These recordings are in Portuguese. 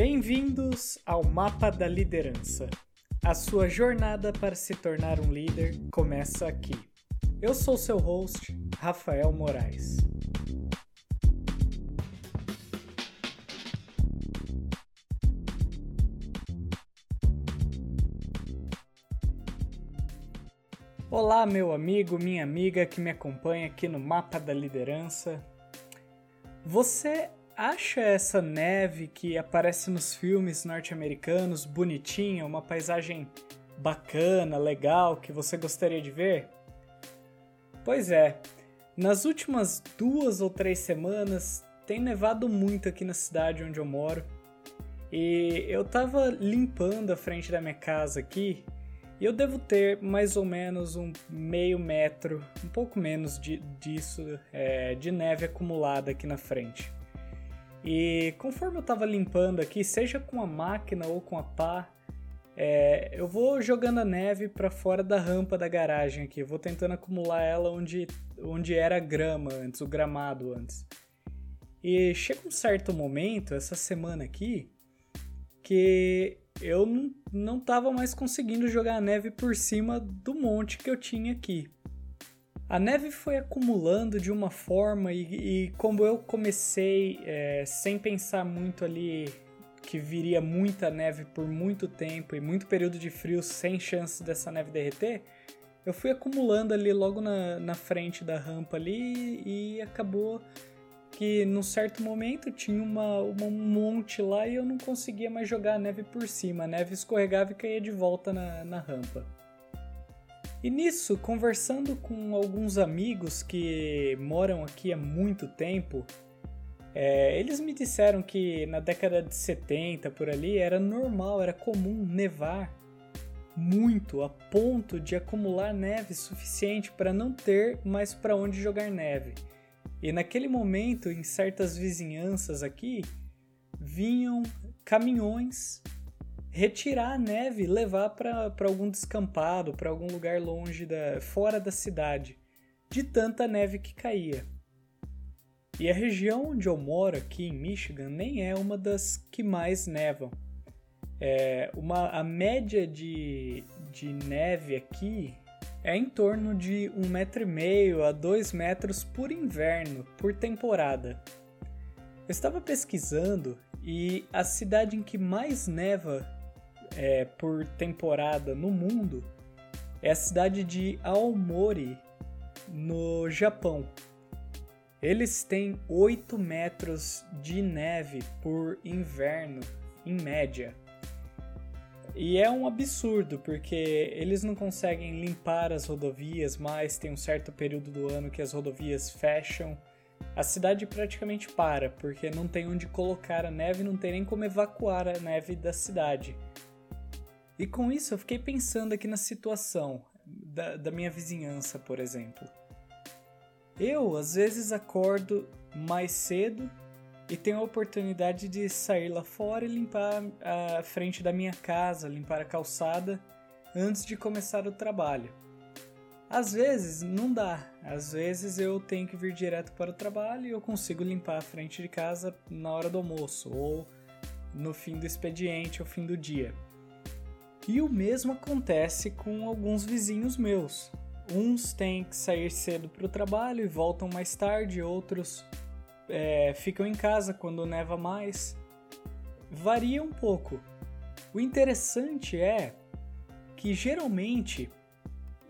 Bem-vindos ao Mapa da Liderança. A sua jornada para se tornar um líder começa aqui. Eu sou seu host, Rafael Moraes. Olá, meu amigo, minha amiga que me acompanha aqui no Mapa da Liderança. Você acha essa neve que aparece nos filmes norte-americanos bonitinha, uma paisagem bacana, legal, que você gostaria de ver? Pois é, nas últimas duas ou três semanas tem nevado muito aqui na cidade onde eu moro. E eu tava limpando a frente da minha casa aqui e eu devo ter mais ou menos um meio metro, um pouco menos de, disso, é, de neve acumulada aqui na frente. E conforme eu estava limpando aqui, seja com a máquina ou com a pá, é, eu vou jogando a neve para fora da rampa da garagem aqui. Eu vou tentando acumular ela onde, onde era grama antes, o gramado antes. E chega um certo momento, essa semana aqui, que eu não, não tava mais conseguindo jogar a neve por cima do monte que eu tinha aqui. A neve foi acumulando de uma forma e, e como eu comecei é, sem pensar muito ali que viria muita neve por muito tempo e muito período de frio sem chance dessa neve derreter, eu fui acumulando ali logo na, na frente da rampa ali e acabou que num certo momento tinha uma, uma, um monte lá e eu não conseguia mais jogar a neve por cima. A neve escorregava e caía de volta na, na rampa. E nisso, conversando com alguns amigos que moram aqui há muito tempo, é, eles me disseram que na década de 70 por ali era normal, era comum nevar muito a ponto de acumular neve suficiente para não ter mais para onde jogar neve. E naquele momento, em certas vizinhanças aqui, vinham caminhões retirar a neve e levar para algum descampado, para algum lugar longe da fora da cidade, de tanta neve que caía. E a região onde eu moro aqui em Michigan nem é uma das que mais nevam. É uma, a média de, de neve aqui é em torno de um metro e meio a dois metros por inverno, por temporada. Eu estava pesquisando e a cidade em que mais neva é, por temporada no mundo é a cidade de Aomori, no Japão. Eles têm 8 metros de neve por inverno, em média. E é um absurdo, porque eles não conseguem limpar as rodovias mais, tem um certo período do ano que as rodovias fecham. A cidade praticamente para, porque não tem onde colocar a neve, não tem nem como evacuar a neve da cidade. E com isso eu fiquei pensando aqui na situação da, da minha vizinhança, por exemplo. Eu, às vezes, acordo mais cedo e tenho a oportunidade de sair lá fora e limpar a frente da minha casa, limpar a calçada antes de começar o trabalho. Às vezes não dá, às vezes eu tenho que vir direto para o trabalho e eu consigo limpar a frente de casa na hora do almoço ou no fim do expediente ou fim do dia. E o mesmo acontece com alguns vizinhos meus. Uns têm que sair cedo para o trabalho e voltam mais tarde, outros é, ficam em casa quando neva mais. Varia um pouco. O interessante é que geralmente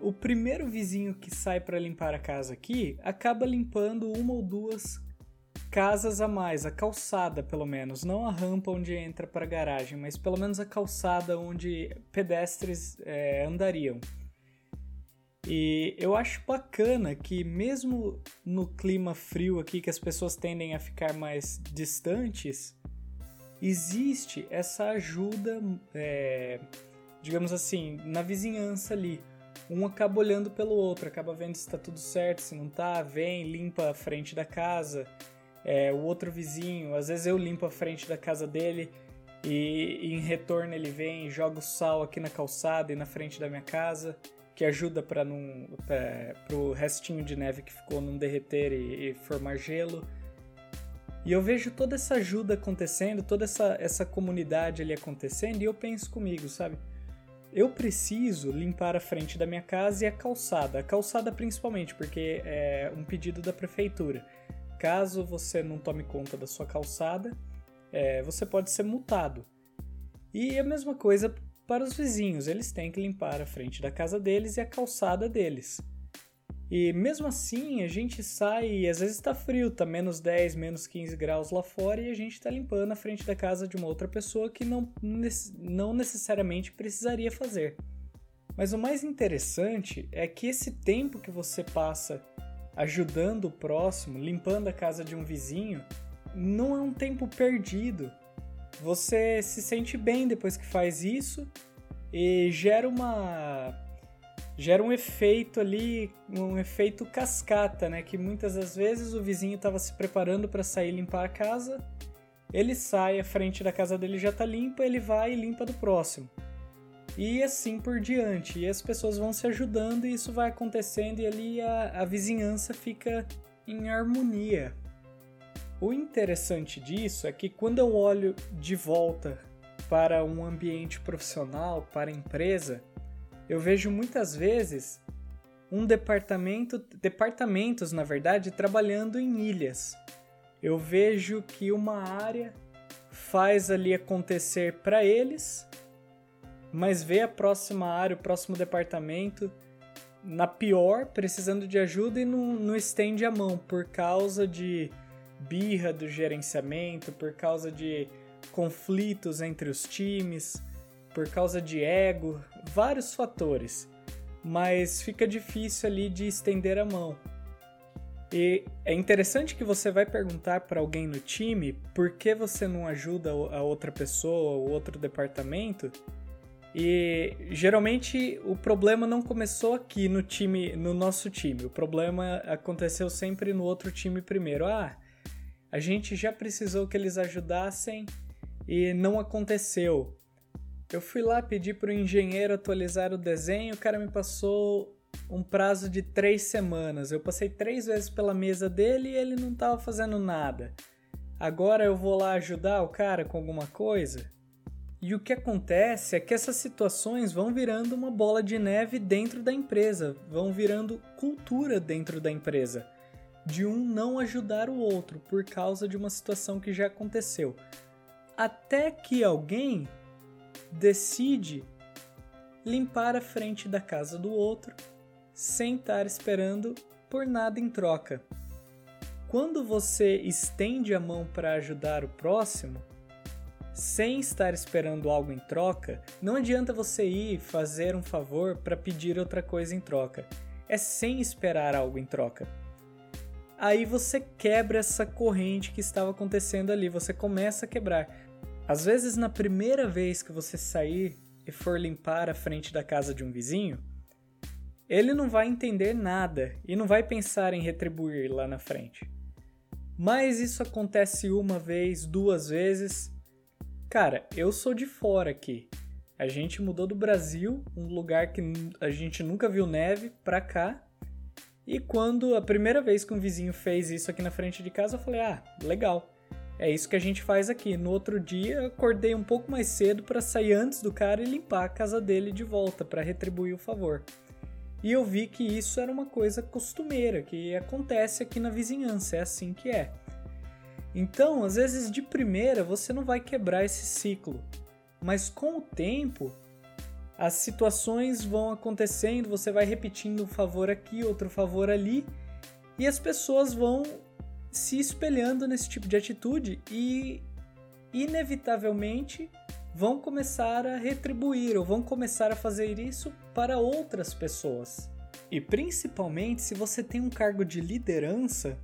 o primeiro vizinho que sai para limpar a casa aqui acaba limpando uma ou duas casas a mais, a calçada pelo menos, não a rampa onde entra para a garagem, mas pelo menos a calçada onde pedestres é, andariam. E eu acho bacana que mesmo no clima frio aqui, que as pessoas tendem a ficar mais distantes, existe essa ajuda, é, digamos assim, na vizinhança ali. Um acaba olhando pelo outro, acaba vendo se está tudo certo, se não está, vem, limpa a frente da casa é, o outro vizinho, às vezes eu limpo a frente da casa dele e, e em retorno ele vem e joga o sal aqui na calçada e na frente da minha casa, que ajuda para não para o restinho de neve que ficou não derreter e, e formar gelo. E eu vejo toda essa ajuda acontecendo, toda essa, essa comunidade ali acontecendo, e eu penso comigo, sabe? Eu preciso limpar a frente da minha casa e a calçada. A calçada principalmente, porque é um pedido da prefeitura. Caso você não tome conta da sua calçada, é, você pode ser multado. E a mesma coisa para os vizinhos, eles têm que limpar a frente da casa deles e a calçada deles. E mesmo assim, a gente sai e às vezes está frio, tá menos 10, menos 15 graus lá fora e a gente está limpando a frente da casa de uma outra pessoa que não, não necessariamente precisaria fazer. Mas o mais interessante é que esse tempo que você passa ajudando o próximo, limpando a casa de um vizinho, não é um tempo perdido. Você se sente bem depois que faz isso e gera uma gera um efeito ali, um efeito cascata, né? Que muitas das vezes o vizinho estava se preparando para sair limpar a casa, ele sai, a frente da casa dele já está limpa, ele vai e limpa do próximo. E assim por diante. E as pessoas vão se ajudando e isso vai acontecendo e ali a, a vizinhança fica em harmonia. O interessante disso é que quando eu olho de volta para um ambiente profissional, para a empresa, eu vejo muitas vezes um departamento, departamentos, na verdade, trabalhando em ilhas. Eu vejo que uma área faz ali acontecer para eles, mas vê a próxima área, o próximo departamento na pior, precisando de ajuda e não, não estende a mão por causa de birra do gerenciamento, por causa de conflitos entre os times, por causa de ego, vários fatores, mas fica difícil ali de estender a mão. E é interessante que você vai perguntar para alguém no time por que você não ajuda a outra pessoa ou outro departamento. E geralmente o problema não começou aqui no time, no nosso time. O problema aconteceu sempre no outro time primeiro. Ah, a gente já precisou que eles ajudassem e não aconteceu. Eu fui lá pedir para o engenheiro atualizar o desenho, o cara me passou um prazo de três semanas. Eu passei três vezes pela mesa dele e ele não estava fazendo nada. Agora eu vou lá ajudar o cara com alguma coisa? E o que acontece é que essas situações vão virando uma bola de neve dentro da empresa, vão virando cultura dentro da empresa, de um não ajudar o outro por causa de uma situação que já aconteceu. Até que alguém decide limpar a frente da casa do outro sem estar esperando por nada em troca. Quando você estende a mão para ajudar o próximo, sem estar esperando algo em troca, não adianta você ir fazer um favor para pedir outra coisa em troca. É sem esperar algo em troca. Aí você quebra essa corrente que estava acontecendo ali, você começa a quebrar. Às vezes, na primeira vez que você sair e for limpar a frente da casa de um vizinho, ele não vai entender nada e não vai pensar em retribuir lá na frente. Mas isso acontece uma vez, duas vezes. Cara, eu sou de fora aqui. A gente mudou do Brasil, um lugar que a gente nunca viu neve, pra cá. E quando a primeira vez que um vizinho fez isso aqui na frente de casa, eu falei: ah, legal. É isso que a gente faz aqui. No outro dia, acordei um pouco mais cedo para sair antes do cara e limpar a casa dele de volta para retribuir o favor. E eu vi que isso era uma coisa costumeira, que acontece aqui na vizinhança, é assim que é. Então, às vezes de primeira você não vai quebrar esse ciclo, mas com o tempo as situações vão acontecendo, você vai repetindo um favor aqui, outro favor ali, e as pessoas vão se espelhando nesse tipo de atitude e, inevitavelmente, vão começar a retribuir ou vão começar a fazer isso para outras pessoas. E principalmente se você tem um cargo de liderança,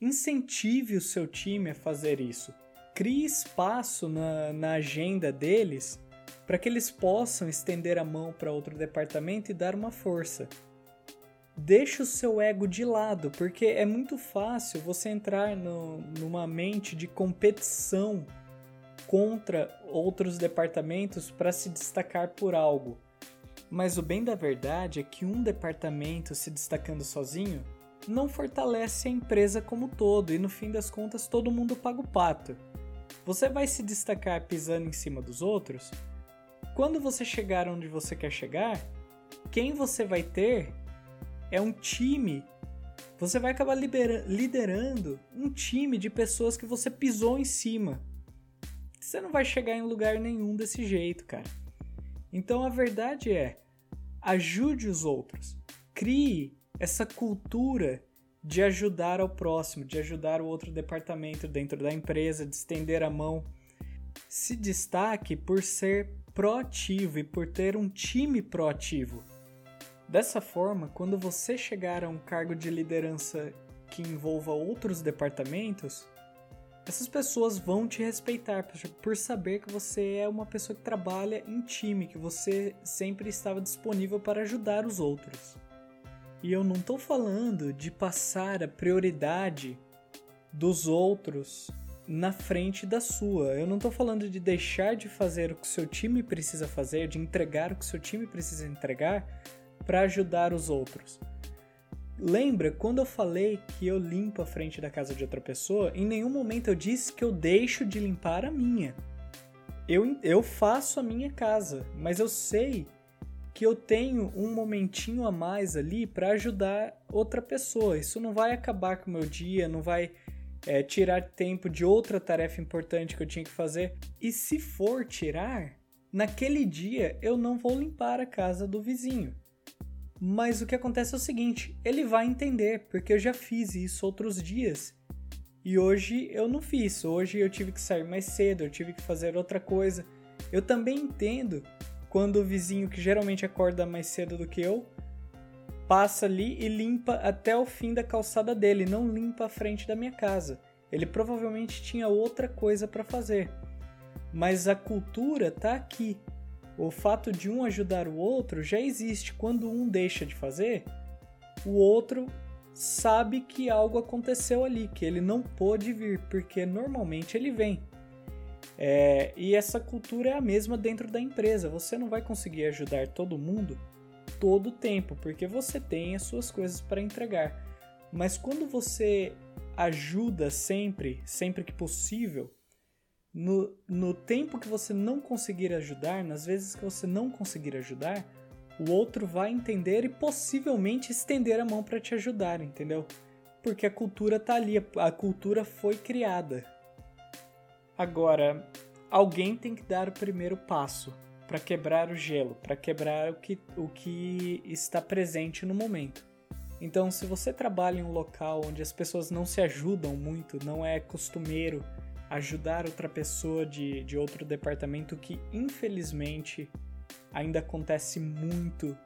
incentive o seu time a fazer isso. Crie espaço na, na agenda deles para que eles possam estender a mão para outro departamento e dar uma força deixa o seu ego de lado, porque é muito fácil você entrar no, numa mente de competição contra outros departamentos para se destacar por algo. Mas o bem da verdade é que um departamento se destacando sozinho não fortalece a empresa como todo e no fim das contas todo mundo paga o pato. Você vai se destacar pisando em cima dos outros? Quando você chegar onde você quer chegar, quem você vai ter é um time. Você vai acabar liderando um time de pessoas que você pisou em cima. Você não vai chegar em lugar nenhum desse jeito, cara. Então a verdade é: ajude os outros. Crie essa cultura de ajudar ao próximo, de ajudar o outro departamento dentro da empresa, de estender a mão. Se destaque por ser proativo e por ter um time proativo. Dessa forma, quando você chegar a um cargo de liderança que envolva outros departamentos, essas pessoas vão te respeitar por saber que você é uma pessoa que trabalha em time, que você sempre estava disponível para ajudar os outros. E eu não estou falando de passar a prioridade dos outros na frente da sua. Eu não estou falando de deixar de fazer o que seu time precisa fazer, de entregar o que seu time precisa entregar para ajudar os outros. Lembra quando eu falei que eu limpo a frente da casa de outra pessoa? Em nenhum momento eu disse que eu deixo de limpar a minha. Eu, eu faço a minha casa, mas eu sei que eu tenho um momentinho a mais ali para ajudar outra pessoa. Isso não vai acabar com o meu dia, não vai é, tirar tempo de outra tarefa importante que eu tinha que fazer. E se for tirar, naquele dia eu não vou limpar a casa do vizinho. Mas o que acontece é o seguinte: ele vai entender, porque eu já fiz isso outros dias. E hoje eu não fiz. Hoje eu tive que sair mais cedo, eu tive que fazer outra coisa. Eu também entendo quando o vizinho, que geralmente acorda mais cedo do que eu, passa ali e limpa até o fim da calçada dele, não limpa a frente da minha casa. Ele provavelmente tinha outra coisa para fazer. Mas a cultura tá aqui. O fato de um ajudar o outro já existe. Quando um deixa de fazer, o outro sabe que algo aconteceu ali, que ele não pôde vir, porque normalmente ele vem. É, e essa cultura é a mesma dentro da empresa. Você não vai conseguir ajudar todo mundo todo o tempo, porque você tem as suas coisas para entregar. Mas quando você ajuda sempre, sempre que possível, no, no tempo que você não conseguir ajudar, nas vezes que você não conseguir ajudar, o outro vai entender e possivelmente estender a mão para te ajudar, entendeu? Porque a cultura tá ali, a cultura foi criada. Agora, alguém tem que dar o primeiro passo para quebrar o gelo, para quebrar o que, o que está presente no momento. Então, se você trabalha em um local onde as pessoas não se ajudam muito, não é costumeiro ajudar outra pessoa de, de outro departamento que infelizmente ainda acontece muito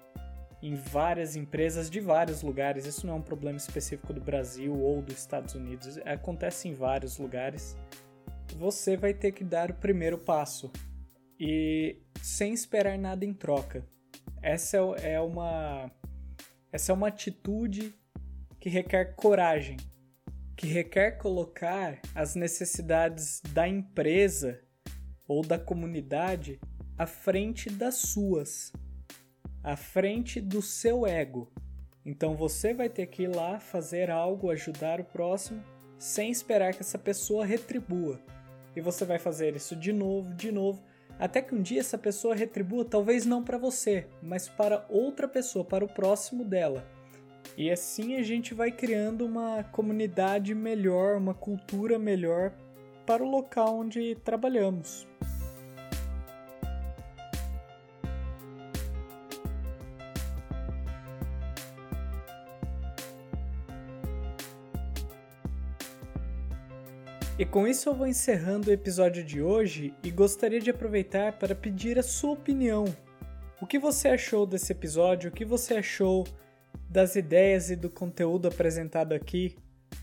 em várias empresas de vários lugares. Isso não é um problema específico do Brasil ou dos Estados Unidos, acontece em vários lugares. Você vai ter que dar o primeiro passo e sem esperar nada em troca. Essa é, é uma essa é uma atitude que requer coragem, que requer colocar as necessidades da empresa ou da comunidade à frente das suas, à frente do seu ego. Então você vai ter que ir lá fazer algo, ajudar o próximo, sem esperar que essa pessoa retribua. E você vai fazer isso de novo, de novo, até que um dia essa pessoa retribua, talvez não para você, mas para outra pessoa, para o próximo dela. E assim a gente vai criando uma comunidade melhor, uma cultura melhor para o local onde trabalhamos. E com isso eu vou encerrando o episódio de hoje e gostaria de aproveitar para pedir a sua opinião. O que você achou desse episódio? O que você achou das ideias e do conteúdo apresentado aqui,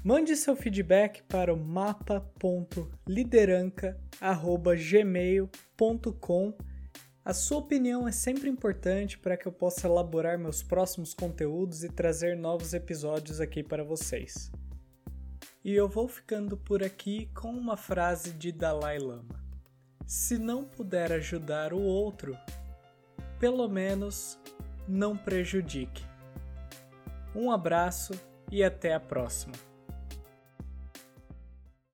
mande seu feedback para o mapa.lideranca.gmail.com. A sua opinião é sempre importante para que eu possa elaborar meus próximos conteúdos e trazer novos episódios aqui para vocês. E eu vou ficando por aqui com uma frase de Dalai Lama: Se não puder ajudar o outro, pelo menos não prejudique. Um abraço e até a próxima.